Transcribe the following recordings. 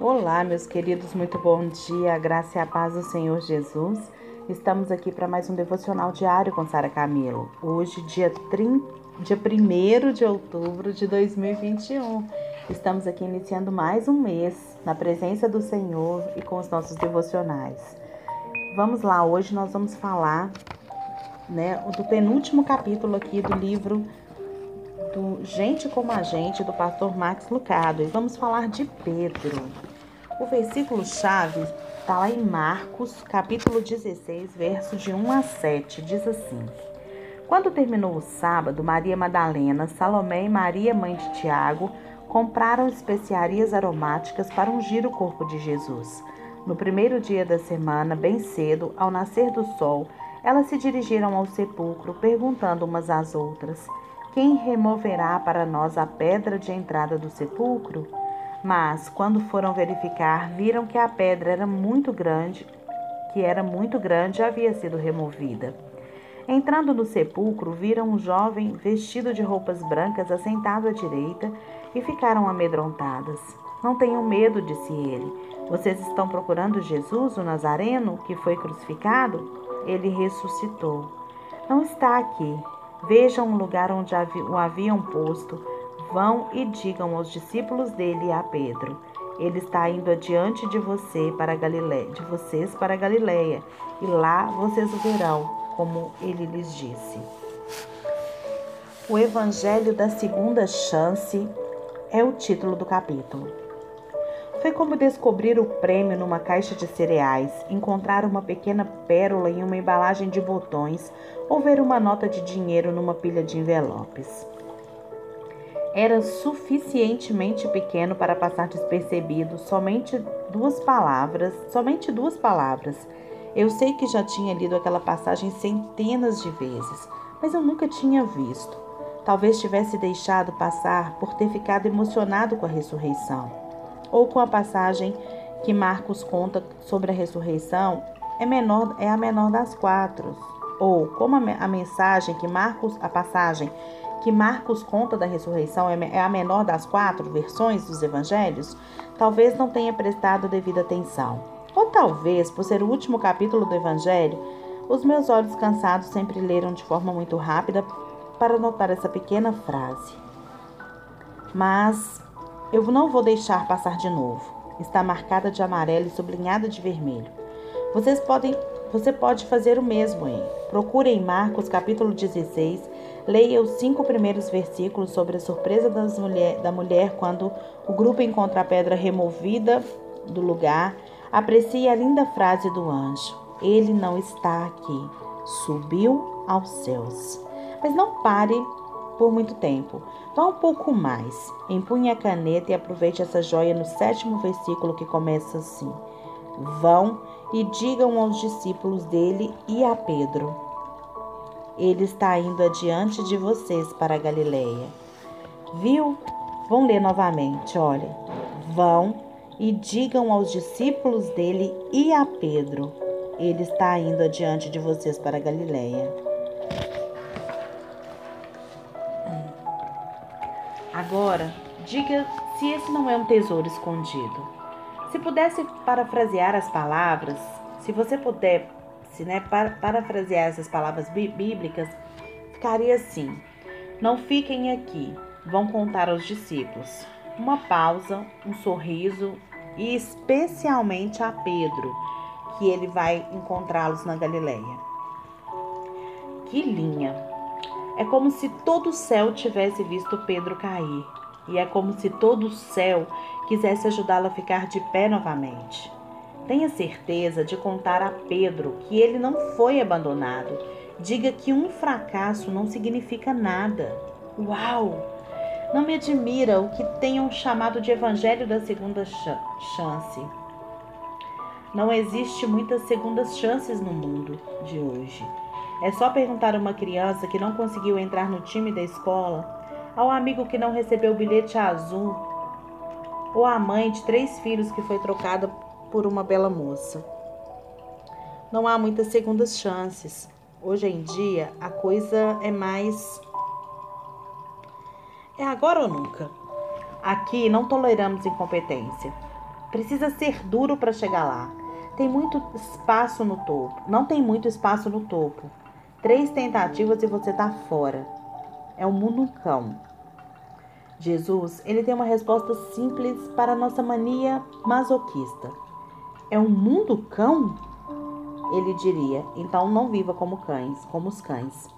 Olá, meus queridos, muito bom dia, graça e a paz do Senhor Jesus. Estamos aqui para mais um devocional diário com Sara Camilo. Hoje, dia, 30, dia 1 de outubro de 2021. Estamos aqui iniciando mais um mês na presença do Senhor e com os nossos devocionais. Vamos lá, hoje nós vamos falar né, do penúltimo capítulo aqui do livro do Gente como a Gente, do pastor Max Lucado. E vamos falar de Pedro. O versículo chave está lá em Marcos, capítulo 16, versos de 1 a 7. Diz assim: Quando terminou o sábado, Maria Madalena, Salomé e Maria, mãe de Tiago, compraram especiarias aromáticas para ungir o corpo de Jesus. No primeiro dia da semana, bem cedo, ao nascer do sol, elas se dirigiram ao sepulcro, perguntando umas às outras: Quem removerá para nós a pedra de entrada do sepulcro? Mas, quando foram verificar, viram que a pedra era muito grande, que era muito grande e havia sido removida. Entrando no sepulcro, viram um jovem vestido de roupas brancas assentado à direita e ficaram amedrontadas. Não tenham medo, disse ele. Vocês estão procurando Jesus, o Nazareno, que foi crucificado? Ele ressuscitou. Não está aqui. Vejam o lugar onde o haviam posto Vão e digam aos discípulos dele e a Pedro: Ele está indo adiante de você para de vocês para Galiléia, e lá vocês o verão, como ele lhes disse. O Evangelho da Segunda Chance é o título do capítulo. Foi como descobrir o prêmio numa caixa de cereais, encontrar uma pequena pérola em uma embalagem de botões ou ver uma nota de dinheiro numa pilha de envelopes era suficientemente pequeno para passar despercebido somente duas palavras, somente duas palavras. Eu sei que já tinha lido aquela passagem centenas de vezes, mas eu nunca tinha visto. Talvez tivesse deixado passar por ter ficado emocionado com a ressurreição, ou com a passagem que Marcos conta sobre a ressurreição é menor é a menor das quatro, ou como a, mensagem que Marcos a passagem que Marcos conta da ressurreição é, é a menor das quatro versões dos evangelhos, talvez não tenha prestado devida atenção. Ou talvez, por ser o último capítulo do evangelho, os meus olhos cansados sempre leram de forma muito rápida para notar essa pequena frase. Mas eu não vou deixar passar de novo. Está marcada de amarelo e sublinhada de vermelho. Vocês podem, você pode fazer o mesmo aí. Procure em Marcos capítulo 16 Leia os cinco primeiros versículos sobre a surpresa mulher, da mulher quando o grupo encontra a pedra removida do lugar. Aprecie a linda frase do anjo: Ele não está aqui, subiu aos céus. Mas não pare por muito tempo. Vá um pouco mais. Empunhe a caneta e aproveite essa joia no sétimo versículo que começa assim: Vão e digam aos discípulos dele e a Pedro ele está indo adiante de vocês para a Galileia. Viu? Vão ler novamente, olha. Vão e digam aos discípulos dele e a Pedro: Ele está indo adiante de vocês para a Galileia. Agora, diga se esse não é um tesouro escondido. Se pudesse parafrasear as palavras, se você puder se né, parafrasear essas palavras bíblicas, ficaria assim: Não fiquem aqui, vão contar aos discípulos. Uma pausa, um sorriso e especialmente a Pedro, que ele vai encontrá-los na Galileia. Que linha! É como se todo o céu tivesse visto Pedro cair, e é como se todo o céu quisesse ajudá-lo a ficar de pé novamente. Tenha certeza de contar a Pedro que ele não foi abandonado. Diga que um fracasso não significa nada. Uau! Não me admira o que tenham chamado de Evangelho da Segunda Chance. Não existe muitas segundas chances no mundo de hoje. É só perguntar a uma criança que não conseguiu entrar no time da escola, ao amigo que não recebeu o bilhete azul, ou à mãe de três filhos que foi trocada por uma bela moça. Não há muitas segundas chances. Hoje em dia a coisa é mais. É agora ou nunca. Aqui não toleramos incompetência. Precisa ser duro para chegar lá. Tem muito espaço no topo. Não tem muito espaço no topo. Três tentativas e você tá fora. É um mundo cão. Jesus, ele tem uma resposta simples para a nossa mania masoquista. É um mundo cão? Ele diria, então não viva como cães, como os cães.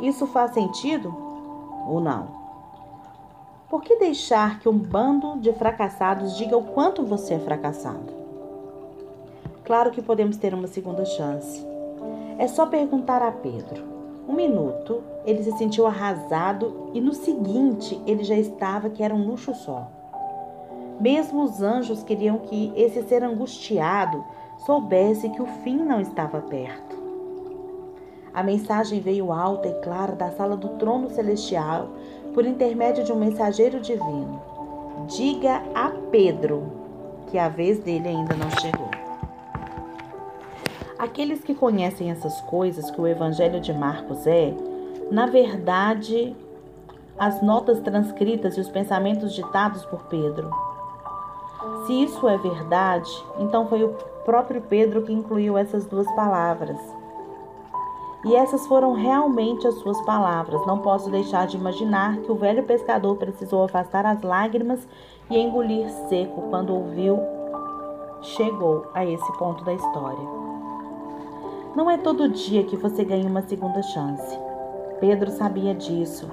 Isso faz sentido ou não? Por que deixar que um bando de fracassados diga o quanto você é fracassado? Claro que podemos ter uma segunda chance. É só perguntar a Pedro. Um minuto, ele se sentiu arrasado e no seguinte ele já estava que era um luxo só. Mesmo os anjos queriam que esse ser angustiado soubesse que o fim não estava perto. A mensagem veio alta e clara da sala do trono celestial por intermédio de um mensageiro divino. Diga a Pedro que a vez dele ainda não chegou. Aqueles que conhecem essas coisas que o Evangelho de Marcos é, na verdade, as notas transcritas e os pensamentos ditados por Pedro. Se isso é verdade, então foi o próprio Pedro que incluiu essas duas palavras. E essas foram realmente as suas palavras. Não posso deixar de imaginar que o velho pescador precisou afastar as lágrimas e engolir seco quando ouviu chegou a esse ponto da história. Não é todo dia que você ganha uma segunda chance. Pedro sabia disso.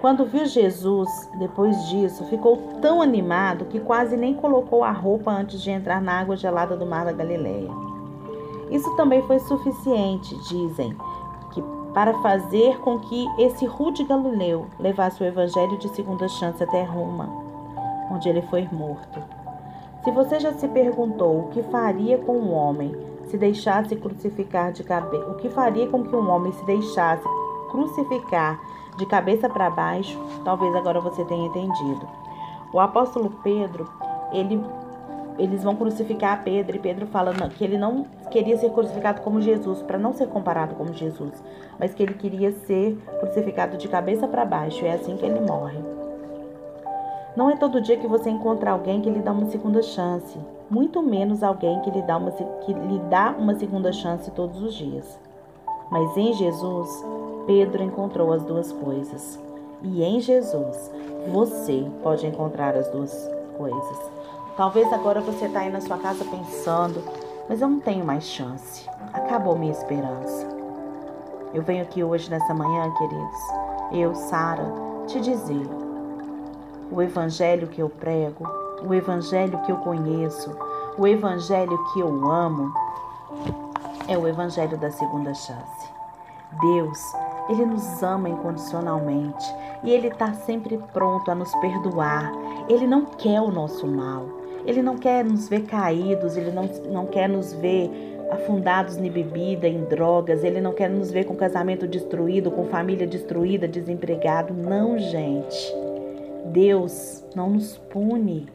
Quando viu Jesus, depois disso, ficou tão animado que quase nem colocou a roupa antes de entrar na água gelada do mar da Galileia. Isso também foi suficiente, dizem, que para fazer com que esse rude galileu levasse o evangelho de segunda chance até Roma, onde ele foi morto. Se você já se perguntou o que faria com um homem se deixasse crucificar de cabeça, o que faria com que um homem se deixasse crucificar de cabeça para baixo, talvez agora você tenha entendido. O apóstolo Pedro, ele eles vão crucificar Pedro e Pedro fala que ele não queria ser crucificado como Jesus, para não ser comparado como Jesus, mas que ele queria ser crucificado de cabeça para baixo, é assim que ele morre. Não é todo dia que você encontra alguém que lhe dá uma segunda chance, muito menos alguém que lhe dá uma, que lhe dá uma segunda chance todos os dias. Mas em Jesus, Pedro encontrou as duas coisas. E em Jesus, você pode encontrar as duas coisas. Talvez agora você está aí na sua casa pensando, mas eu não tenho mais chance. Acabou minha esperança. Eu venho aqui hoje nessa manhã, queridos, eu, Sara, te dizer: o evangelho que eu prego, o evangelho que eu conheço, o evangelho que eu amo, é o evangelho da segunda chance. Deus ele nos ama incondicionalmente e Ele está sempre pronto a nos perdoar. Ele não quer o nosso mal. Ele não quer nos ver caídos, Ele não, não quer nos ver afundados em bebida, em drogas. Ele não quer nos ver com casamento destruído, com família destruída, desempregado. Não, gente. Deus não nos pune.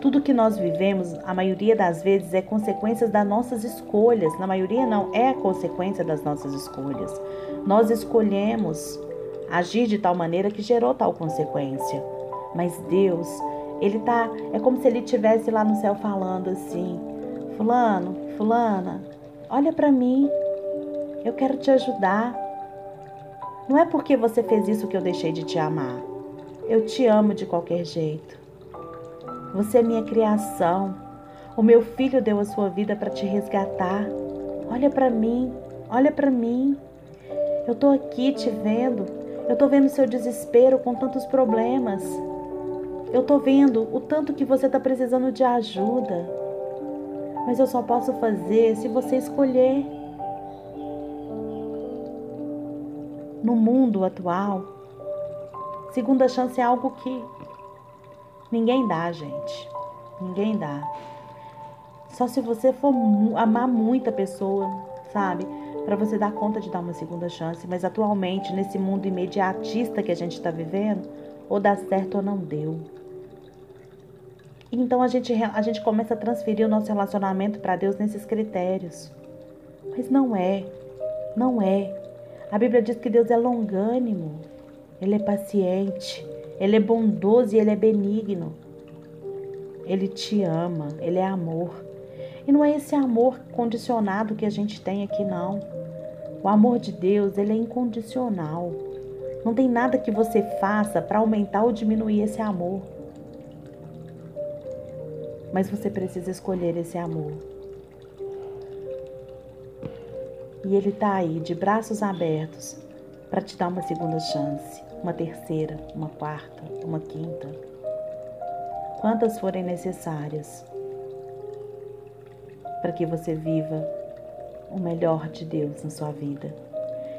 Tudo que nós vivemos, a maioria das vezes, é consequência das nossas escolhas. Na maioria, não, é consequência das nossas escolhas. Nós escolhemos agir de tal maneira que gerou tal consequência. Mas Deus, Ele tá. É como se Ele estivesse lá no céu falando assim: Fulano, Fulana, olha para mim. Eu quero te ajudar. Não é porque você fez isso que eu deixei de te amar. Eu te amo de qualquer jeito. Você é minha criação. O meu filho deu a sua vida para te resgatar. Olha para mim, olha para mim. Eu tô aqui te vendo. Eu tô vendo seu desespero com tantos problemas. Eu tô vendo o tanto que você tá precisando de ajuda. Mas eu só posso fazer se você escolher. No mundo atual, segunda chance é algo que Ninguém dá, gente. Ninguém dá. Só se você for amar muita pessoa, sabe? Para você dar conta de dar uma segunda chance. Mas atualmente, nesse mundo imediatista que a gente está vivendo, ou dá certo ou não deu. Então a gente, a gente começa a transferir o nosso relacionamento para Deus nesses critérios. Mas não é. Não é. A Bíblia diz que Deus é longânimo. Ele é paciente. Ele é bondoso e ele é benigno. Ele te ama, ele é amor. E não é esse amor condicionado que a gente tem aqui, não. O amor de Deus, ele é incondicional. Não tem nada que você faça para aumentar ou diminuir esse amor. Mas você precisa escolher esse amor. E ele está aí, de braços abertos, para te dar uma segunda chance, uma terceira, uma quarta, uma quinta. Quantas forem necessárias para que você viva o melhor de Deus na sua vida.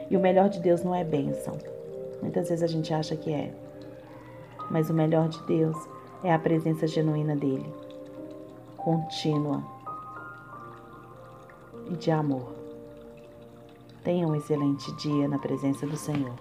E o melhor de Deus não é bênção. Muitas vezes a gente acha que é. Mas o melhor de Deus é a presença genuína dele, contínua e de amor. Tenha um excelente dia na presença do Senhor.